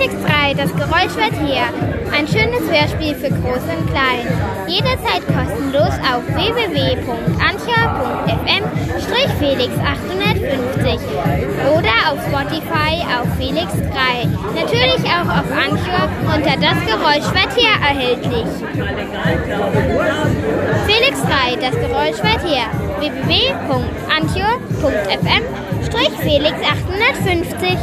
Felix 3, das Geräusch wird her. Ein schönes Hörspiel für Groß und Klein. Jederzeit kostenlos auf www.anchor.fm-felix 850 oder auf Spotify auf Felix 3. Natürlich auch auf Anchor unter das Geräusch wird her erhältlich. Felix 3, das Geräusch wird her. www.anchor.fm-felix 850